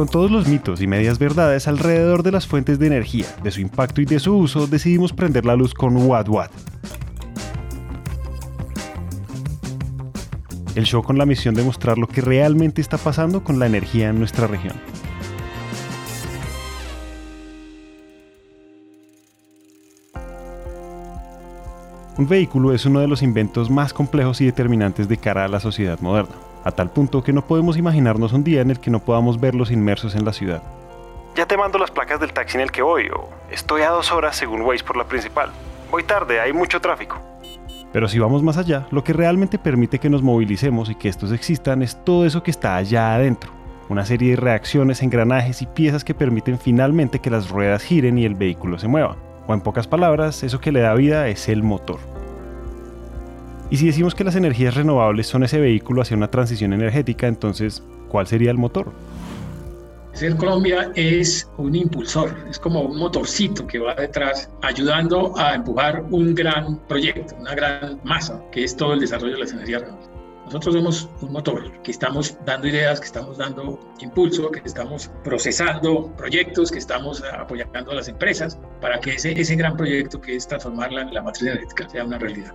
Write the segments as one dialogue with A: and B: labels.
A: Con todos los mitos y medias verdades alrededor de las fuentes de energía, de su impacto y de su uso, decidimos prender la luz con What What. El show con la misión de mostrar lo que realmente está pasando con la energía en nuestra región. Un vehículo es uno de los inventos más complejos y determinantes de cara a la sociedad moderna, a tal punto que no podemos imaginarnos un día en el que no podamos verlos inmersos en la ciudad. Ya te mando las placas del taxi en el que voy, o estoy a dos horas según Waze por la principal. Voy tarde, hay mucho tráfico. Pero si vamos más allá, lo que realmente permite que nos movilicemos y que estos existan es todo eso que está allá adentro. Una serie de reacciones, engranajes y piezas que permiten finalmente que las ruedas giren y el vehículo se mueva. O en pocas palabras, eso que le da vida es el motor. Y si decimos que las energías renovables son ese vehículo hacia una transición energética, entonces, ¿cuál sería el motor?
B: Ser Colombia es un impulsor, es como un motorcito que va detrás ayudando a empujar un gran proyecto, una gran masa, que es todo el desarrollo de las energías renovables. Nosotros somos un motor que estamos dando ideas, que estamos dando impulso, que estamos procesando proyectos, que estamos apoyando a las empresas para que ese, ese gran proyecto que es transformar la, la matriz energética sea una realidad.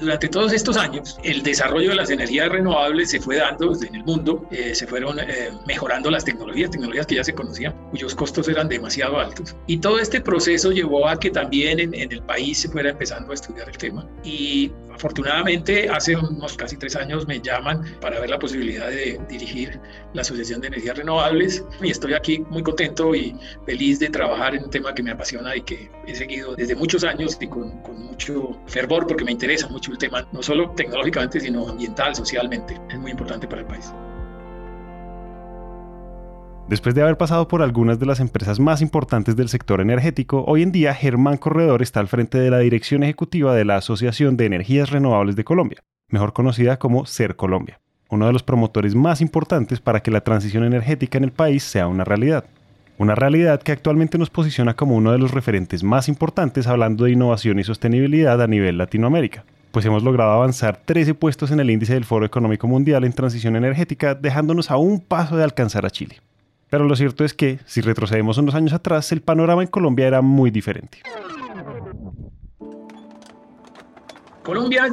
B: Durante todos estos años, el desarrollo de las energías renovables se fue dando en el mundo, eh, se fueron eh, mejorando las tecnologías, tecnologías que ya se conocían, cuyos costos eran demasiado altos. Y todo este proceso llevó a que también en, en el país se fuera empezando a estudiar el tema. Y Afortunadamente, hace unos casi tres años me llaman para ver la posibilidad de dirigir la Asociación de Energías Renovables y estoy aquí muy contento y feliz de trabajar en un tema que me apasiona y que he seguido desde muchos años y con, con mucho fervor porque me interesa mucho el tema, no solo tecnológicamente, sino ambiental, socialmente. Es muy importante para el país.
A: Después de haber pasado por algunas de las empresas más importantes del sector energético, hoy en día Germán Corredor está al frente de la dirección ejecutiva de la Asociación de Energías Renovables de Colombia, mejor conocida como Ser Colombia, uno de los promotores más importantes para que la transición energética en el país sea una realidad. Una realidad que actualmente nos posiciona como uno de los referentes más importantes hablando de innovación y sostenibilidad a nivel Latinoamérica pues hemos logrado avanzar 13 puestos en el índice del Foro Económico Mundial en transición energética, dejándonos a un paso de alcanzar a Chile. Pero lo cierto es que, si retrocedemos unos años atrás, el panorama en Colombia era muy diferente.
B: Colombia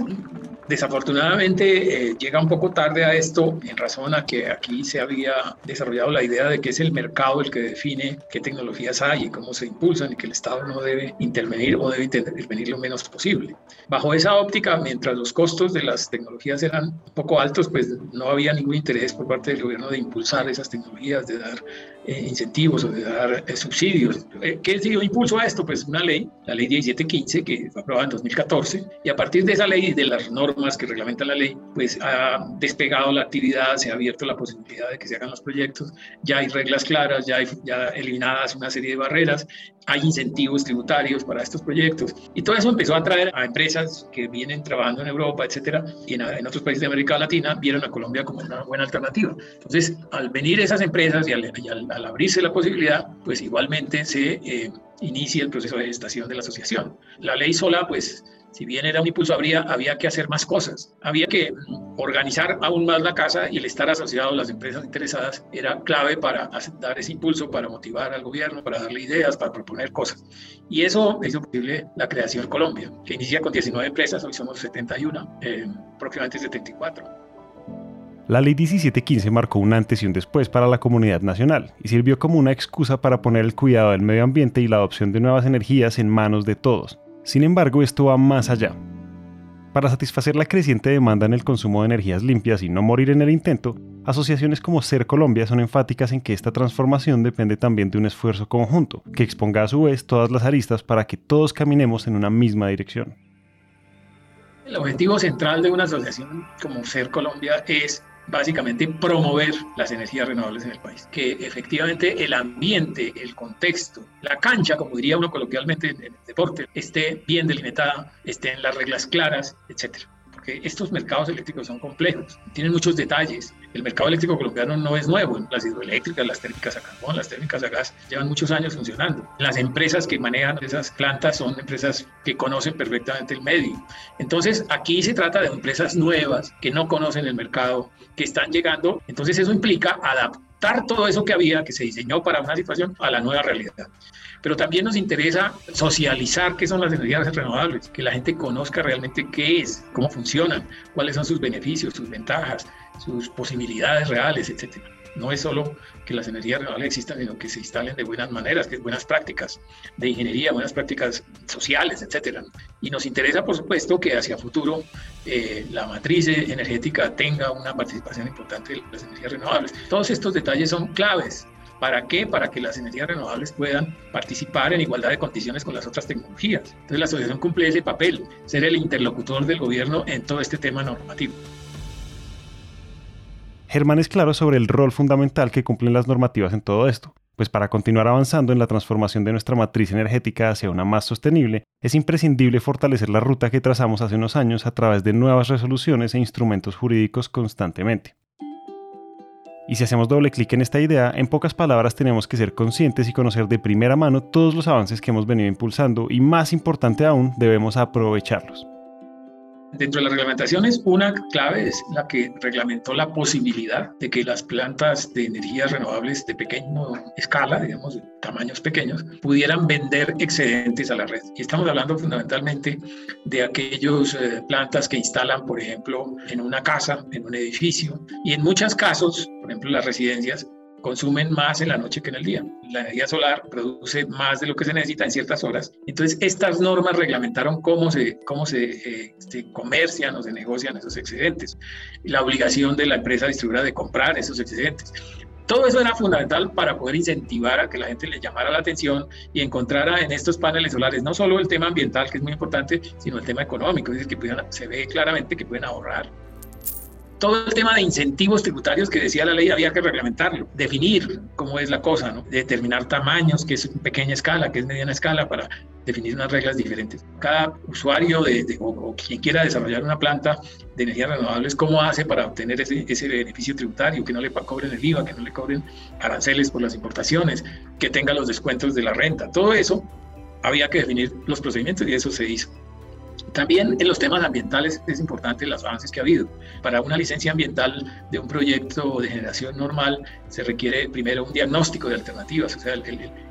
B: Desafortunadamente eh, llega un poco tarde a esto en razón a que aquí se había desarrollado la idea de que es el mercado el que define qué tecnologías hay y cómo se impulsan y que el Estado no debe intervenir o debe intervenir lo menos posible. Bajo esa óptica, mientras los costos de las tecnologías eran un poco altos, pues no había ningún interés por parte del gobierno de impulsar esas tecnologías, de dar eh, incentivos o de dar eh, subsidios. ¿Qué dio impulso a esto? Pues una ley, la ley 1715, que fue aprobada en 2014, y a partir de esa ley y de las normas que reglamentan la ley, pues ha despegado la actividad, se ha abierto la posibilidad de que se hagan los proyectos, ya hay reglas claras, ya hay ya eliminadas una serie de barreras, hay incentivos tributarios para estos proyectos. Y todo eso empezó a atraer a empresas que vienen trabajando en Europa, etcétera, y en, otros países de América Latina, vieron a Colombia como una buena alternativa. Entonces, al venir esas empresas y al, al, abrirse la posibilidad, pues igualmente se eh, inicia el proceso de gestación de la asociación. La ley sola, pues si bien era un impulso, habría, había que hacer más cosas. Había que organizar aún más la casa y el estar asociado a las empresas interesadas era clave para dar ese impulso, para motivar al gobierno, para darle ideas, para proponer cosas. Y eso hizo posible la creación de Colombia, que inicia con 19 empresas, hoy somos 71, eh, próximamente 74.
A: La ley 1715 marcó un antes y un después para la comunidad nacional y sirvió como una excusa para poner el cuidado del medio ambiente y la adopción de nuevas energías en manos de todos, sin embargo, esto va más allá. Para satisfacer la creciente demanda en el consumo de energías limpias y no morir en el intento, asociaciones como Ser Colombia son enfáticas en que esta transformación depende también de un esfuerzo conjunto, que exponga a su vez todas las aristas para que todos caminemos en una misma dirección.
B: El objetivo central de una asociación como Ser Colombia es básicamente promover las energías renovables en el país. Que efectivamente el ambiente, el contexto, la cancha, como diría uno coloquialmente en el deporte, esté bien delimitada, estén las reglas claras, etcétera porque estos mercados eléctricos son complejos, tienen muchos detalles. El mercado eléctrico colombiano no es nuevo, las hidroeléctricas, las térmicas a carbón, las térmicas a gas llevan muchos años funcionando. Las empresas que manejan esas plantas son empresas que conocen perfectamente el medio. Entonces, aquí se trata de empresas nuevas que no conocen el mercado, que están llegando. Entonces, eso implica adaptar adaptar todo eso que había, que se diseñó para una situación, a la nueva realidad. Pero también nos interesa socializar qué son las energías renovables, que la gente conozca realmente qué es, cómo funcionan, cuáles son sus beneficios, sus ventajas, sus posibilidades reales, etcétera. No es solo que las energías renovables existan, sino que se instalen de buenas maneras, que buenas prácticas de ingeniería, buenas prácticas sociales, etcétera. Y nos interesa, por supuesto, que hacia futuro eh, la matriz energética tenga una participación importante en las energías renovables. Todos estos detalles son claves ¿Para qué? Para que las energías renovables puedan participar en igualdad de condiciones con las otras tecnologías. Entonces la asociación cumple ese papel, ser el interlocutor del gobierno en todo este tema normativo.
A: Germán es claro sobre el rol fundamental que cumplen las normativas en todo esto, pues para continuar avanzando en la transformación de nuestra matriz energética hacia una más sostenible, es imprescindible fortalecer la ruta que trazamos hace unos años a través de nuevas resoluciones e instrumentos jurídicos constantemente. Y si hacemos doble clic en esta idea, en pocas palabras tenemos que ser conscientes y conocer de primera mano todos los avances que hemos venido impulsando y más importante aún, debemos aprovecharlos.
B: Dentro de las reglamentaciones, una clave es la que reglamentó la posibilidad de que las plantas de energías renovables de pequeña escala, digamos, de tamaños pequeños, pudieran vender excedentes a la red. Y estamos hablando fundamentalmente de aquellas eh, plantas que instalan, por ejemplo, en una casa, en un edificio, y en muchos casos, por ejemplo, las residencias, consumen más en la noche que en el día. La energía solar produce más de lo que se necesita en ciertas horas. Entonces, estas normas reglamentaron cómo se, cómo se, eh, comercian o se negocian esos excedentes. La obligación de la empresa distribuidora de comprar esos excedentes. Todo eso era fundamental para poder incentivar a que la gente le llamara la atención y encontrara en estos paneles solares no solo el tema ambiental, que es muy importante, sino el tema económico. Es decir, que se ve claramente que pueden ahorrar todo el tema de incentivos tributarios que decía la ley había que reglamentarlo, definir cómo es la cosa, determinar tamaños, que es pequeña escala, que es mediana escala, para definir unas reglas diferentes. Cada usuario o, quien quiera desarrollar una planta de energías renovables, ¿cómo hace para obtener ese, ese beneficio tributario? Que no le cobren el IVA, que no le cobren aranceles por las importaciones, que tenga los descuentos de la renta. Todo eso había que definir los procedimientos y eso se hizo. También en los temas ambientales es importante los avances que ha habido. Para una licencia ambiental de un proyecto de generación normal se requiere primero un diagnóstico de alternativas, o sea, el,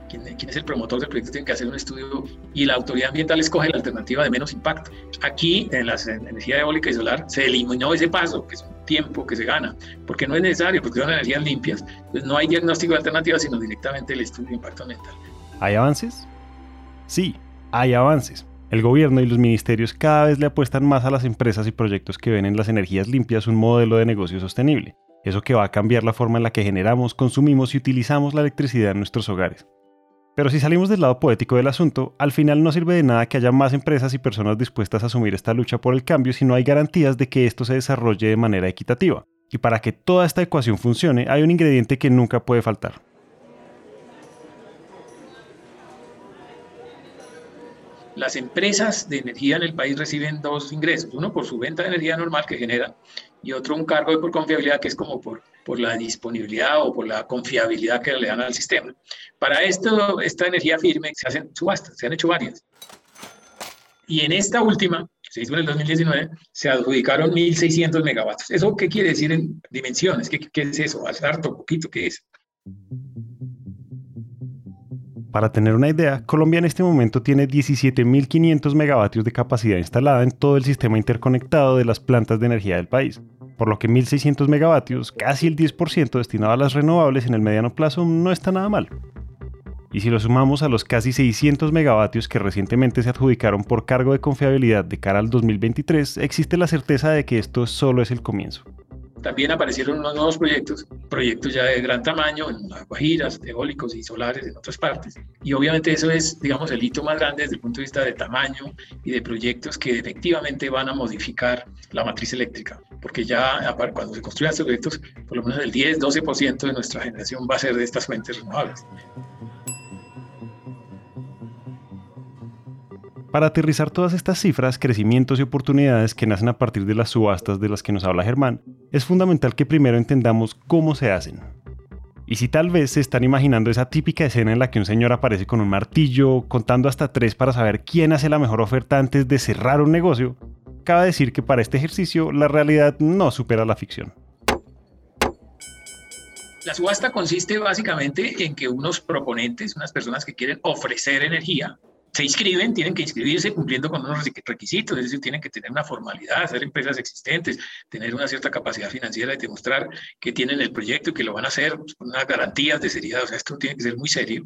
B: quien, es el promotor del proyecto tiene que hacer un estudio y la autoridad ambiental escoge la alternativa de menos impacto. Aquí, en la energía eólica y solar, se eliminó ese paso, que es un tiempo que se gana, porque no es necesario, porque son energías limpias. Pues no hay diagnóstico de alternativas, sino directamente el estudio de impacto ambiental.
A: ¿Hay avances? Sí, hay avances el gobierno y los ministerios cada vez le apuestan más a las empresas y proyectos que ven en las energías limpias un modelo de negocio sostenible, eso que va a cambiar la forma en la que generamos, consumimos y utilizamos la electricidad en nuestros hogares. Pero si salimos del lado poético del asunto, al final no sirve de nada que haya más empresas y personas dispuestas a asumir esta lucha por el cambio si no hay garantías de que esto se desarrolle de manera equitativa. Y para que toda esta ecuación funcione, hay un ingrediente que nunca puede faltar,
B: las empresas de energía en el país reciben dos ingresos, uno por su venta de energía normal que generan y otro un cargo por confiabilidad que es como por, por la disponibilidad o por la confiabilidad que le dan al sistema. Para esto, esta energía firme se hacen subastas, se han hecho varias. Y en esta última, se hizo en el 2019, se adjudicaron 1.600 megavatios. ¿Eso qué quiere decir en dimensiones? ¿Qué, qué es eso? ¿Es harto, poquito? ¿Qué es?
A: Para tener una idea, Colombia en este momento tiene 17.500 megavatios de capacidad instalada en todo el sistema interconectado de las plantas de energía del país, por lo que 1.600 megavatios, casi el 10% destinado a las renovables en el mediano plazo, no está nada mal. Y si lo sumamos a los casi 600 megavatios que recientemente se adjudicaron por cargo de confiabilidad de cara al 2023, existe la certeza de que esto solo es el comienzo.
B: También aparecieron unos nuevos proyectos, proyectos ya de gran tamaño, en las Guajiras, eólicos y solares en otras partes. Y obviamente eso es, digamos, el hito más grande desde el punto de vista de tamaño y de proyectos que efectivamente van a modificar la matriz eléctrica. Porque ya cuando se construyan estos proyectos, por lo menos el 10-12% de nuestra generación va a ser de estas fuentes renovables.
A: Para aterrizar todas estas cifras, crecimientos y oportunidades que nacen a partir de las subastas de las que nos habla Germán, es fundamental que primero entendamos cómo se hacen. Y si tal vez se están imaginando esa típica escena en la que un señor aparece con un martillo, contando hasta tres para saber quién hace la mejor oferta antes de cerrar un negocio, cabe decir que para este ejercicio la realidad no supera la ficción.
B: La subasta consiste básicamente en que unos proponentes, unas personas que quieren ofrecer energía, se inscriben, tienen que inscribirse cumpliendo con unos requisitos, es decir, tienen que tener una formalidad, ser empresas existentes, tener una cierta capacidad financiera y demostrar que tienen el proyecto y que lo van a hacer pues, unas garantías de seriedad. O sea, esto tiene que ser muy serio.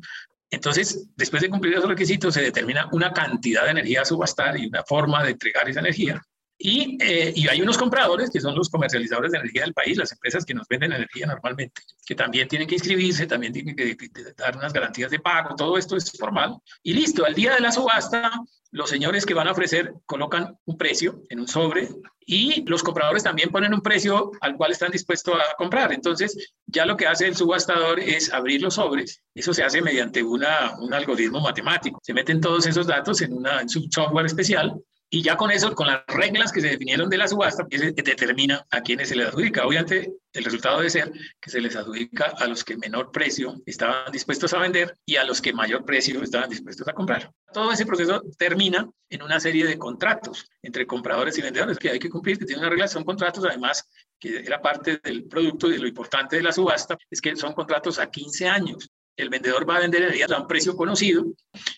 B: Entonces, después de cumplir esos requisitos, se determina una cantidad de energía a subastar y una forma de entregar esa energía. Y, eh, y, hay unos compradores que son los comercializadores de energía del país, las empresas que nos venden energía normalmente, que también tienen que inscribirse, también tienen que dar unas garantías de pago, todo esto es formal. Y listo, al día de la subasta, los señores que van a ofrecer colocan un precio en un sobre y los compradores también ponen un precio al cual están dispuestos a comprar. Entonces, ya lo que hace el subastador es abrir los sobres. Eso se hace mediante una, un algoritmo matemático. Se meten todos esos datos en, una, en un software especial y ya con eso, con las reglas que se definieron de la subasta, determina a quiénes se les adjudica. Obviamente, el resultado debe ser que se les adjudica a los que menor precio estaban dispuestos a vender y a los que mayor precio estaban dispuestos a comprar. Todo ese proceso termina en una serie de contratos entre compradores y vendedores que hay que cumplir, que tienen una regla, son contratos además que era parte del producto y de lo importante de la subasta, es que son contratos a 15 años el vendedor va a vender energía a un precio conocido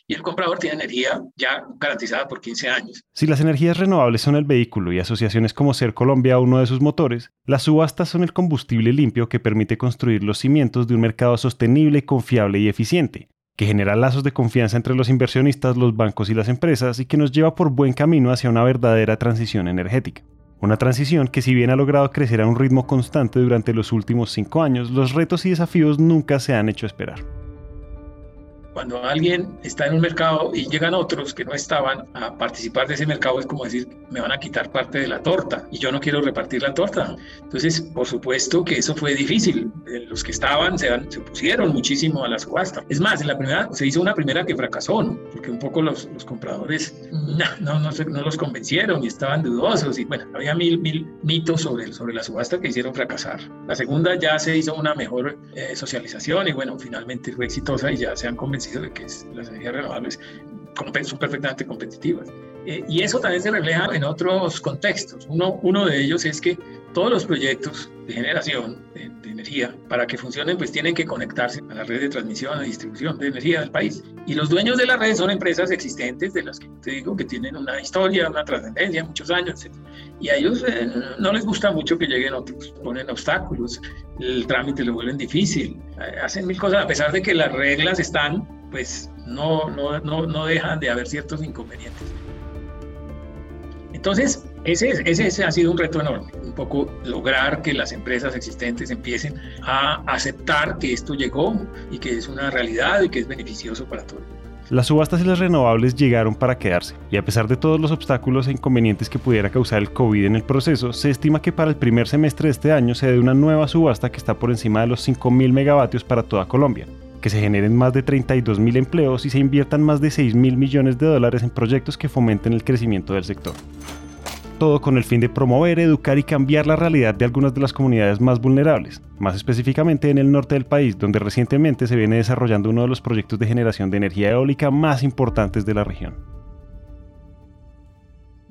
B: y el comprador tiene energía ya garantizada por 15 años.
A: Si las energías renovables son el vehículo y asociaciones como Ser Colombia uno de sus motores, las subastas son el combustible limpio que permite construir los cimientos de un mercado sostenible, confiable y eficiente, que genera lazos de confianza entre los inversionistas, los bancos y las empresas y que nos lleva por buen camino hacia una verdadera transición energética. Una transición que si bien ha logrado crecer a un ritmo constante durante los últimos cinco años, los retos y desafíos nunca se han hecho esperar.
B: Cuando alguien está en un mercado y llegan otros que no estaban a participar de ese mercado, es como decir, me van a quitar parte de la torta y yo no quiero repartir la torta. Entonces, por supuesto que eso fue difícil. Eh, los que estaban se, se opusieron muchísimo a la subasta. Es más, en la primera se hizo una primera que fracasó, ¿no? porque un poco los, los compradores no, no, no, los convencieron y estaban dudosos. Y bueno, había mil, mil mitos sobre, sobre la subasta que hicieron fracasar. La segunda ya se hizo una mejor eh, socialización y bueno, finalmente fue exitosa y ya se han convencido de que las energías renovables son perfectamente competitivas. Eh, y eso también se refleja en otros contextos. Uno, uno de ellos es que todos los proyectos de generación de, energía, para que funcionen, pues tienen que conectarse a la red de transmisión y distribución de energía del país. Y los dueños de la red son empresas existentes de las que te digo que tienen una historia, una trascendencia, muchos años, etc. Y a ellos eh, no les gusta mucho que lleguen otros, ponen obstáculos, el trámite lo vuelven difícil, eh, hacen mil cosas, a pesar de que las reglas están pues no, no, no, no dejan de haber ciertos inconvenientes. Entonces, ese, ese, ese, ha sido un reto enorme, un poco lograr que las empresas existentes empiecen a aceptar que esto llegó y que es una realidad y que es beneficioso para todos.
A: Las subastas y las renovables llegaron para quedarse, y a pesar de todos los obstáculos e inconvenientes que pudiera causar el COVID en el proceso, se estima que para el primer semestre de este año se dé una nueva subasta que está por encima de los 5.000 megavatios para toda Colombia, que se generen más de 32 mil empleos y se inviertan más de 6 mil millones de dólares en proyectos que fomenten el crecimiento del sector. Todo con el fin de promover, educar y cambiar la realidad de algunas de las comunidades más vulnerables, más específicamente en el norte del país, donde recientemente se viene desarrollando uno de los proyectos de generación de energía eólica más importantes de la región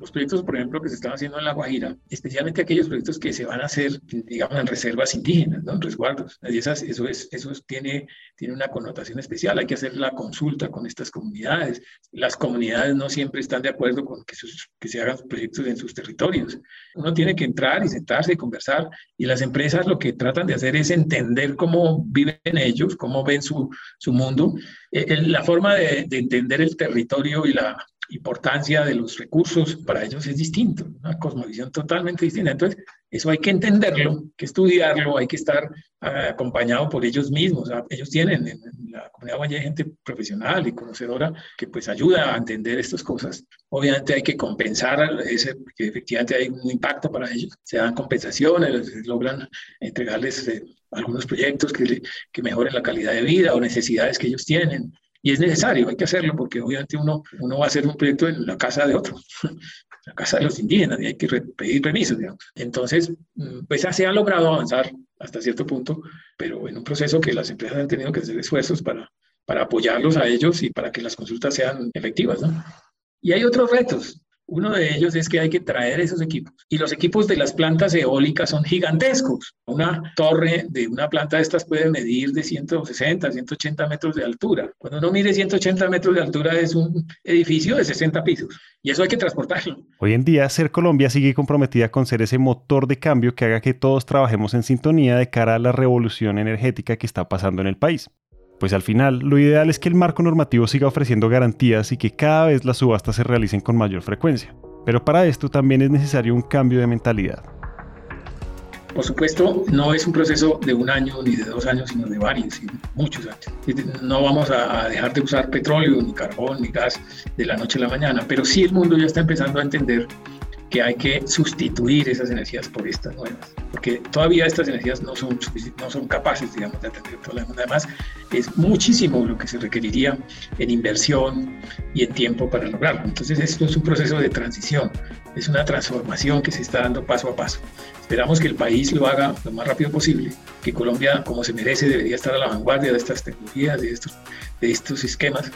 B: los proyectos, por ejemplo, que se están haciendo en La Guajira, especialmente aquellos proyectos que se van a hacer, digamos, en reservas indígenas, ¿no? en resguardos. Y esas, eso es, eso tiene, tiene una connotación especial. Hay que hacer la consulta con estas comunidades. Las comunidades no siempre están de acuerdo con que, que se hagan proyectos en sus territorios. Uno tiene que entrar y sentarse y conversar. Y las empresas lo que tratan de hacer es entender cómo viven ellos, cómo ven su, su mundo. Eh, la forma de, de entender el territorio y la importancia de los recursos para ellos es distinto, una cosmovisión totalmente distinta. Entonces, eso hay que entenderlo, hay que estudiarlo, hay que estar ah, acompañado por ellos mismos. ellos tienen en, la comunidad hay gente profesional y conocedora que pues ayuda a entender estas cosas. Obviamente hay que compensar ese, porque efectivamente hay un impacto para ellos. Se dan compensaciones, logran entregarles eh, algunos proyectos que, que mejoren la calidad de vida o necesidades que ellos tienen. Y es necesario, hay que hacerlo, porque obviamente uno, uno va a hacer un proyecto en la casa de otro, la casa de los indígenas, y hay que pedir permiso, digamos. Entonces, mm, pues se ha logrado avanzar hasta cierto punto, pero en un proceso que las empresas han tenido que hacer esfuerzos para, para apoyarlos a ellos y para que las consultas sean efectivas, ¿no? Y hay otros retos. Uno de ellos es que hay que traer esos equipos. Y los equipos de las plantas eólicas son gigantescos. Una torre de una planta de estas puede medir de 160, 180 metros de altura. Cuando uno mide 180 metros de altura es un edificio de 60 pisos. Y eso hay que transportarlo.
A: Hoy en día, Ser Colombia sigue comprometida con ser ese motor de cambio que haga que todos trabajemos en sintonía de cara a la revolución energética que está pasando en el país. Pues al final, lo ideal es que el marco normativo siga ofreciendo garantías y que cada vez las subastas se realicen con mayor frecuencia. Pero para esto también es necesario un cambio de mentalidad.
B: Por supuesto, no es un proceso de un año ni de dos años, sino de varios, muchos años. No vamos a dejar de usar petróleo, ni carbón, ni gas de la noche a la mañana, pero sí el mundo ya está empezando a entender que hay que sustituir esas energías por estas nuevas, porque todavía estas energías no son, no son capaces, digamos, de atender el mundo. Además, es muchísimo lo que se requeriría en inversión y en tiempo para lograrlo. Entonces, esto es un proceso de transición, es una transformación que se está dando paso a paso. Esperamos que el país lo haga lo más rápido posible, que Colombia, como se merece, debería estar a la vanguardia de estas tecnologías, de estos, de estos esquemas,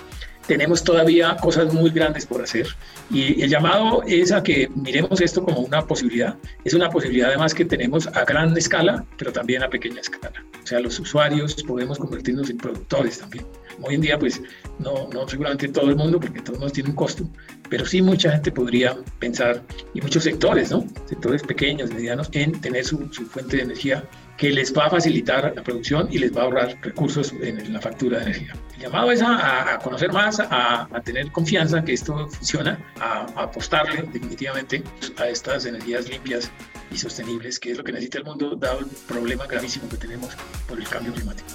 B: tenemos todavía cosas muy grandes por hacer y el llamado es a que miremos esto como una posibilidad. Es una posibilidad además que tenemos a gran escala, pero también a pequeña escala. O sea, los usuarios podemos convertirnos en productores también. Hoy en día, pues, no, no seguramente todo el mundo, porque todo el mundo tiene un costo, pero sí mucha gente podría pensar, y muchos sectores, ¿no? Sectores pequeños, medianos, en tener su, su fuente de energía que les va a facilitar la producción y les va a ahorrar recursos en la factura de energía. El llamado es a, conocer más, a, tener confianza que esto funciona, a, apostarle definitivamente a estas energías limpias y sostenibles, que es lo que necesita el mundo, dado el problema gravísimo que tenemos por el cambio climático.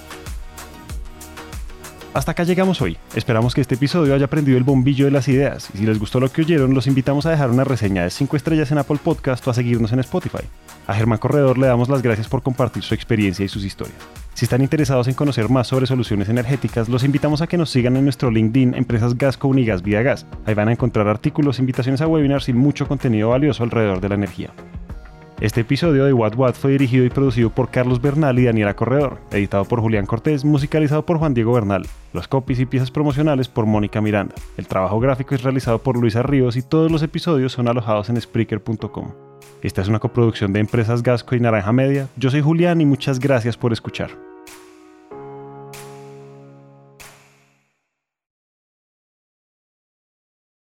A: Hasta acá llegamos hoy. Esperamos que este episodio haya prendido el bombillo de las ideas y si les gustó lo que oyeron, los invitamos a dejar una reseña de 5 estrellas en Apple Podcast o a seguirnos en Spotify. A Germán Corredor le damos las gracias por compartir su experiencia y sus historias. Si están interesados en conocer más sobre soluciones energéticas, los invitamos a que nos sigan en nuestro LinkedIn Empresas Gasco Unigas Vía Gas. Ahí van a encontrar artículos, invitaciones a webinars y mucho contenido valioso alrededor de la energía. Este episodio de What What fue dirigido y producido por Carlos Bernal y Daniela Corredor, editado por Julián Cortés, musicalizado por Juan Diego Bernal, los copies y piezas promocionales por Mónica Miranda. El trabajo gráfico es realizado por Luisa Ríos y todos los episodios son alojados en Spreaker.com. Esta es una coproducción de Empresas Gasco y Naranja Media. Yo soy Julián y muchas gracias por escuchar.